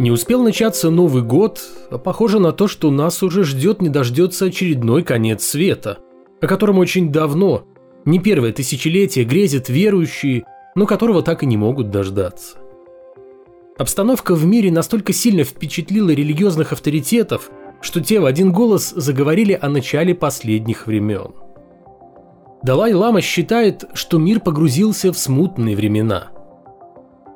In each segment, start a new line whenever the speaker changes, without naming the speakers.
Не успел начаться Новый год, а похоже на то, что нас уже ждет не дождется очередной конец света, о котором очень давно, не первое тысячелетие, грезят верующие, но которого так и не могут дождаться. Обстановка в мире настолько сильно впечатлила религиозных авторитетов, что те в один голос заговорили о начале последних времен. Далай-лама считает, что мир погрузился в смутные времена.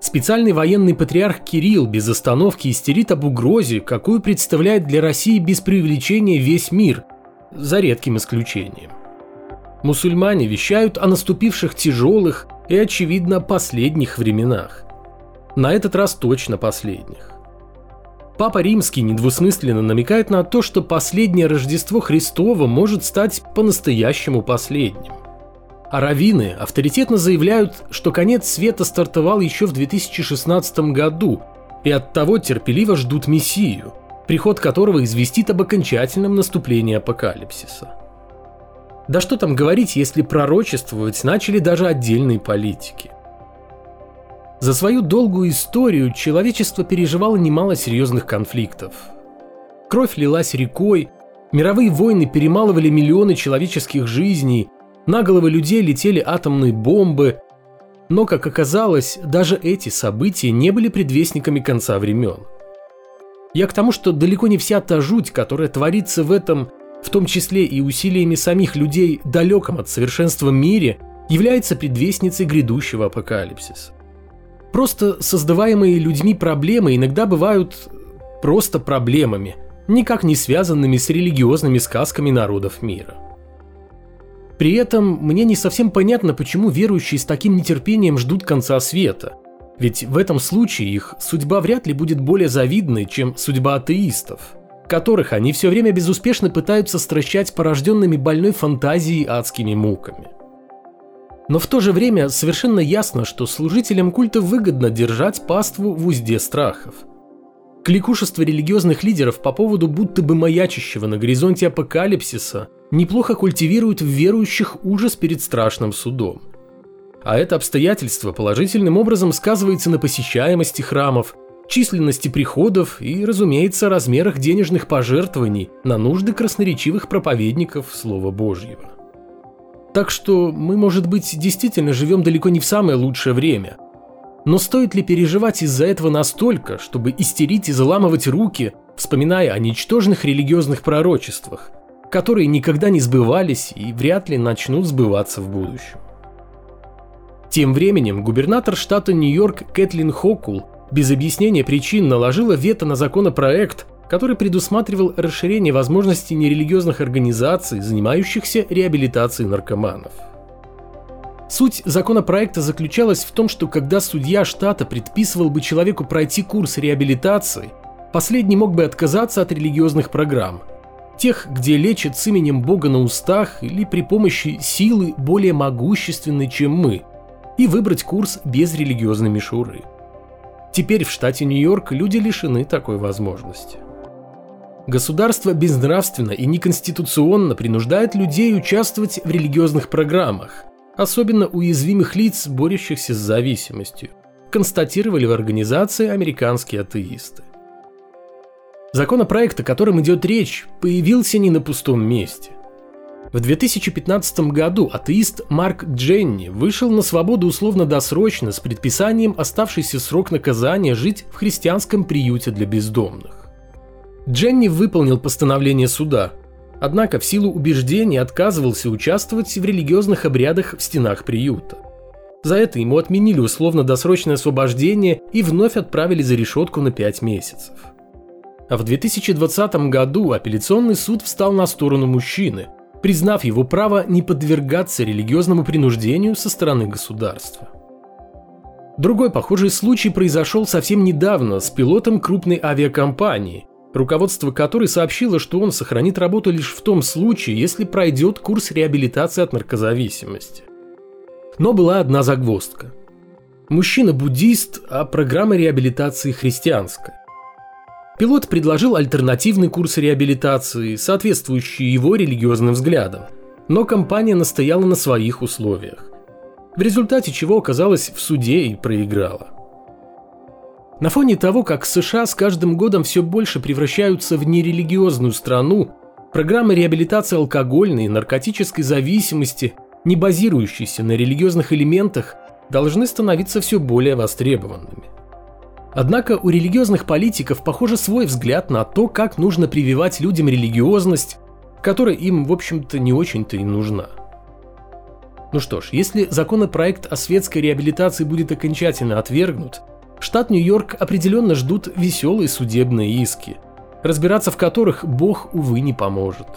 Специальный военный патриарх Кирилл без остановки истерит об угрозе, какую представляет для России без преувеличения весь мир, за редким исключением. Мусульмане вещают о наступивших тяжелых и, очевидно, последних временах. На этот раз точно последних. Папа Римский недвусмысленно намекает на то, что последнее Рождество Христово может стать по-настоящему последним. Раввины авторитетно заявляют, что конец света стартовал еще в 2016 году, и от того терпеливо ждут Мессию, приход которого известит об окончательном наступлении апокалипсиса. Да что там говорить, если пророчествовать начали даже отдельные политики. За свою долгую историю человечество переживало немало серьезных конфликтов. Кровь лилась рекой, мировые войны перемалывали миллионы человеческих жизней, на головы людей летели атомные бомбы, но, как оказалось, даже эти события не были предвестниками конца времен. Я к тому, что далеко не вся та жуть, которая творится в этом, в том числе и усилиями самих людей, далеком от совершенства мире, является предвестницей грядущего апокалипсиса. Просто создаваемые людьми проблемы иногда бывают просто проблемами, никак не связанными с религиозными сказками народов мира. При этом мне не совсем понятно, почему верующие с таким нетерпением ждут конца света. Ведь в этом случае их судьба вряд ли будет более завидной, чем судьба атеистов, которых они все время безуспешно пытаются стращать порожденными больной фантазией адскими муками. Но в то же время совершенно ясно, что служителям культа выгодно держать паству в узде страхов. Кликушество религиозных лидеров по поводу будто бы маячащего на горизонте апокалипсиса неплохо культивирует в верующих ужас перед страшным судом. А это обстоятельство положительным образом сказывается на посещаемости храмов, численности приходов и, разумеется, размерах денежных пожертвований на нужды красноречивых проповедников Слова Божьего. Так что мы, может быть, действительно живем далеко не в самое лучшее время. Но стоит ли переживать из-за этого настолько, чтобы истерить и заламывать руки, вспоминая о ничтожных религиозных пророчествах, которые никогда не сбывались и вряд ли начнут сбываться в будущем? Тем временем губернатор штата Нью-Йорк Кэтлин Хокул без объяснения причин наложила вето на законопроект, который предусматривал расширение возможностей нерелигиозных организаций, занимающихся реабилитацией наркоманов. Суть законопроекта заключалась в том, что когда судья штата предписывал бы человеку пройти курс реабилитации, последний мог бы отказаться от религиозных программ, тех, где лечат с именем Бога на устах или при помощи силы более могущественной, чем мы, и выбрать курс без религиозной мишуры. Теперь в штате Нью-Йорк люди лишены такой возможности. Государство безнравственно и неконституционно принуждает людей участвовать в религиозных программах, особенно уязвимых лиц, борющихся с зависимостью, констатировали в организации американские атеисты. Законопроект, о котором идет речь, появился не на пустом месте. В 2015 году атеист Марк Дженни вышел на свободу условно-досрочно с предписанием оставшийся срок наказания жить в христианском приюте для бездомных. Дженни выполнил постановление суда, однако в силу убеждений отказывался участвовать в религиозных обрядах в стенах приюта. За это ему отменили условно-досрочное освобождение и вновь отправили за решетку на 5 месяцев. А в 2020 году апелляционный суд встал на сторону мужчины, признав его право не подвергаться религиозному принуждению со стороны государства. Другой похожий случай произошел совсем недавно с пилотом крупной авиакомпании, руководство которой сообщило, что он сохранит работу лишь в том случае, если пройдет курс реабилитации от наркозависимости. Но была одна загвоздка. Мужчина буддист, а программа реабилитации христианская. Пилот предложил альтернативный курс реабилитации, соответствующий его религиозным взглядам, но компания настояла на своих условиях. В результате чего оказалась в суде и проиграла. На фоне того, как США с каждым годом все больше превращаются в нерелигиозную страну, программы реабилитации алкогольной и наркотической зависимости, не базирующиеся на религиозных элементах, должны становиться все более востребованными. Однако у религиозных политиков, похоже, свой взгляд на то, как нужно прививать людям религиозность, которая им, в общем-то, не очень-то и нужна. Ну что ж, если законопроект о светской реабилитации будет окончательно отвергнут, штат Нью-Йорк определенно ждут веселые судебные иски, разбираться в которых Бог, увы, не поможет.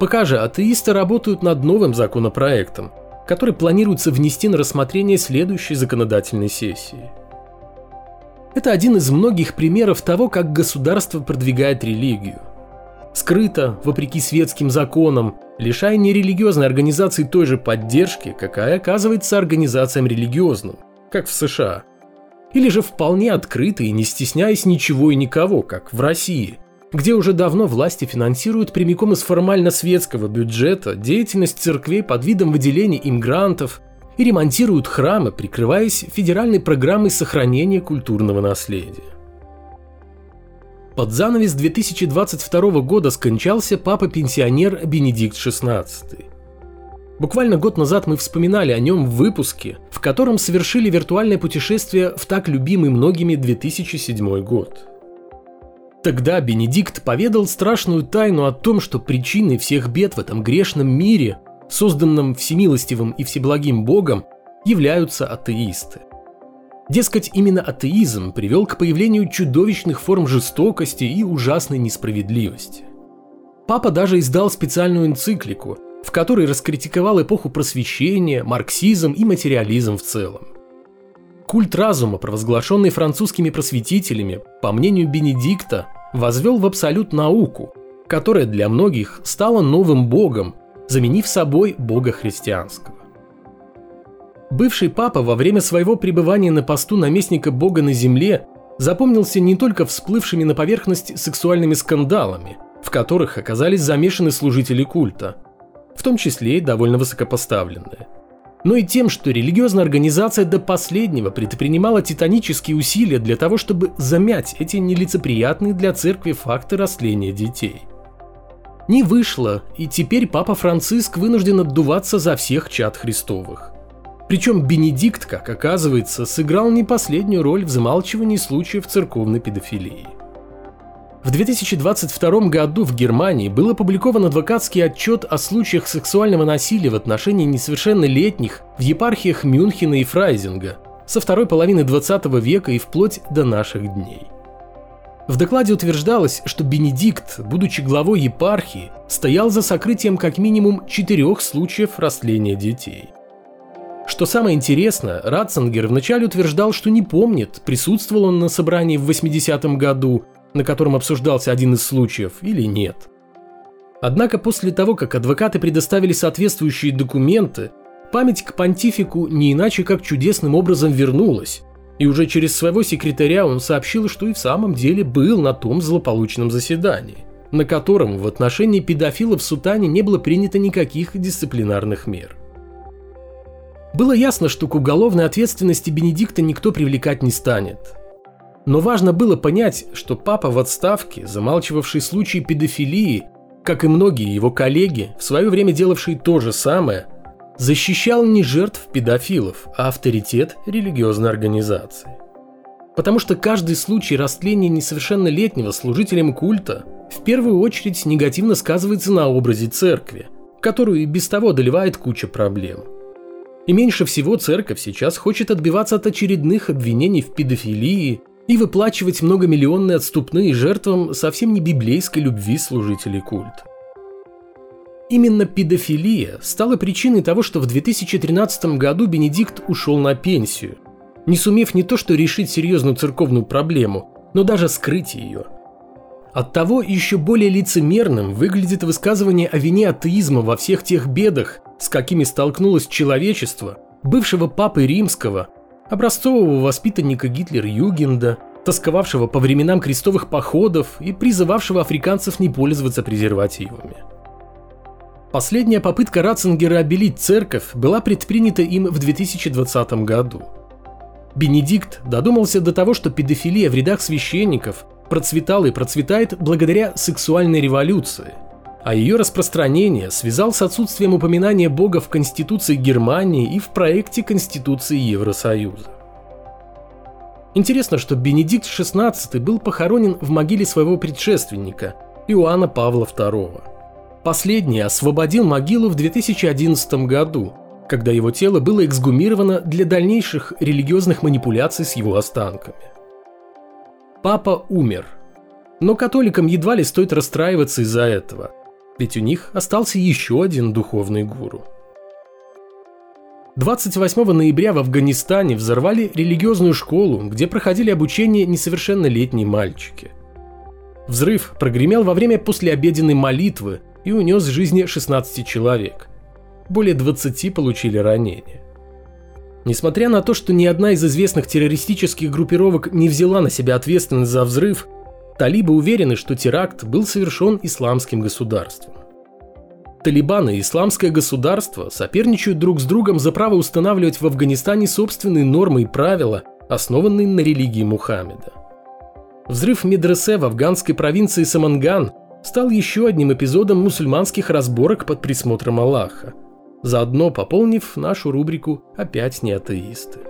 Пока же атеисты работают над новым законопроектом, который планируется внести на рассмотрение следующей законодательной сессии. Это один из многих примеров того, как государство продвигает религию. Скрыто, вопреки светским законам, лишая нерелигиозной организации той же поддержки, какая оказывается организациям религиозным, как в США. Или же вполне открыто и не стесняясь ничего и никого, как в России, где уже давно власти финансируют прямиком из формально светского бюджета деятельность церквей под видом выделения им грантов и ремонтируют храмы, прикрываясь федеральной программой сохранения культурного наследия. Под занавес 2022 года скончался папа-пенсионер Бенедикт XVI. Буквально год назад мы вспоминали о нем в выпуске, в котором совершили виртуальное путешествие в так любимый многими 2007 год. Тогда Бенедикт поведал страшную тайну о том, что причиной всех бед в этом грешном мире, созданном всемилостивым и всеблагим Богом, являются атеисты. Дескать, именно атеизм привел к появлению чудовищных форм жестокости и ужасной несправедливости. Папа даже издал специальную энциклику, в которой раскритиковал эпоху просвещения, марксизм и материализм в целом. Культ разума, провозглашенный французскими просветителями, по мнению Бенедикта, возвел в абсолют науку, которая для многих стала новым богом, заменив собой бога христианского. Бывший папа во время своего пребывания на посту наместника бога на земле запомнился не только всплывшими на поверхность сексуальными скандалами, в которых оказались замешаны служители культа, в том числе и довольно высокопоставленные, но и тем, что религиозная организация до последнего предпринимала титанические усилия для того, чтобы замять эти нелицеприятные для церкви факты растления детей. Не вышло, и теперь папа Франциск вынужден отдуваться за всех чад Христовых – причем Бенедикт, как оказывается, сыграл не последнюю роль в замалчивании случаев церковной педофилии. В 2022 году в Германии был опубликован адвокатский отчет о случаях сексуального насилия в отношении несовершеннолетних в епархиях Мюнхена и Фрайзинга со второй половины 20 века и вплоть до наших дней. В докладе утверждалось, что Бенедикт, будучи главой епархии, стоял за сокрытием как минимум четырех случаев растления детей. Что самое интересное, Ратцингер вначале утверждал, что не помнит, присутствовал он на собрании в 80-м году, на котором обсуждался один из случаев, или нет. Однако после того, как адвокаты предоставили соответствующие документы, память к понтифику не иначе как чудесным образом вернулась, и уже через своего секретаря он сообщил, что и в самом деле был на том злополучном заседании, на котором в отношении педофилов в Сутане не было принято никаких дисциплинарных мер. Было ясно, что к уголовной ответственности Бенедикта никто привлекать не станет. Но важно было понять, что папа в отставке, замалчивавший случаи педофилии, как и многие его коллеги, в свое время делавшие то же самое, защищал не жертв педофилов, а авторитет религиозной организации. Потому что каждый случай растления несовершеннолетнего служителем культа в первую очередь негативно сказывается на образе церкви, которую и без того доливает куча проблем – и меньше всего церковь сейчас хочет отбиваться от очередных обвинений в педофилии и выплачивать многомиллионные отступные жертвам совсем не библейской любви служителей культа. Именно педофилия стала причиной того, что в 2013 году Бенедикт ушел на пенсию, не сумев не то что решить серьезную церковную проблему, но даже скрыть ее. Оттого еще более лицемерным выглядит высказывание о вине атеизма во всех тех бедах, с какими столкнулось человечество, бывшего папы римского, образцового воспитанника Гитлер-Югенда, тосковавшего по временам крестовых походов и призывавшего африканцев не пользоваться презервативами. Последняя попытка Ратцингера обелить церковь была предпринята им в 2020 году. Бенедикт додумался до того, что педофилия в рядах священников процветала и процветает благодаря сексуальной революции, а ее распространение связал с отсутствием упоминания Бога в Конституции Германии и в проекте Конституции Евросоюза. Интересно, что Бенедикт XVI был похоронен в могиле своего предшественника, Иоанна Павла II. Последний освободил могилу в 2011 году, когда его тело было эксгумировано для дальнейших религиозных манипуляций с его останками. Папа умер. Но католикам едва ли стоит расстраиваться из-за этого, ведь у них остался еще один духовный гуру – 28 ноября в Афганистане взорвали религиозную школу, где проходили обучение несовершеннолетние мальчики. Взрыв прогремел во время послеобеденной молитвы и унес жизни 16 человек. Более 20 получили ранения. Несмотря на то, что ни одна из известных террористических группировок не взяла на себя ответственность за взрыв, талибы уверены, что теракт был совершен исламским государством. Талибан и исламское государство соперничают друг с другом за право устанавливать в Афганистане собственные нормы и правила, основанные на религии Мухаммеда. Взрыв медресе в афганской провинции Саманган стал еще одним эпизодом мусульманских разборок под присмотром Аллаха, заодно пополнив нашу рубрику «Опять не атеисты».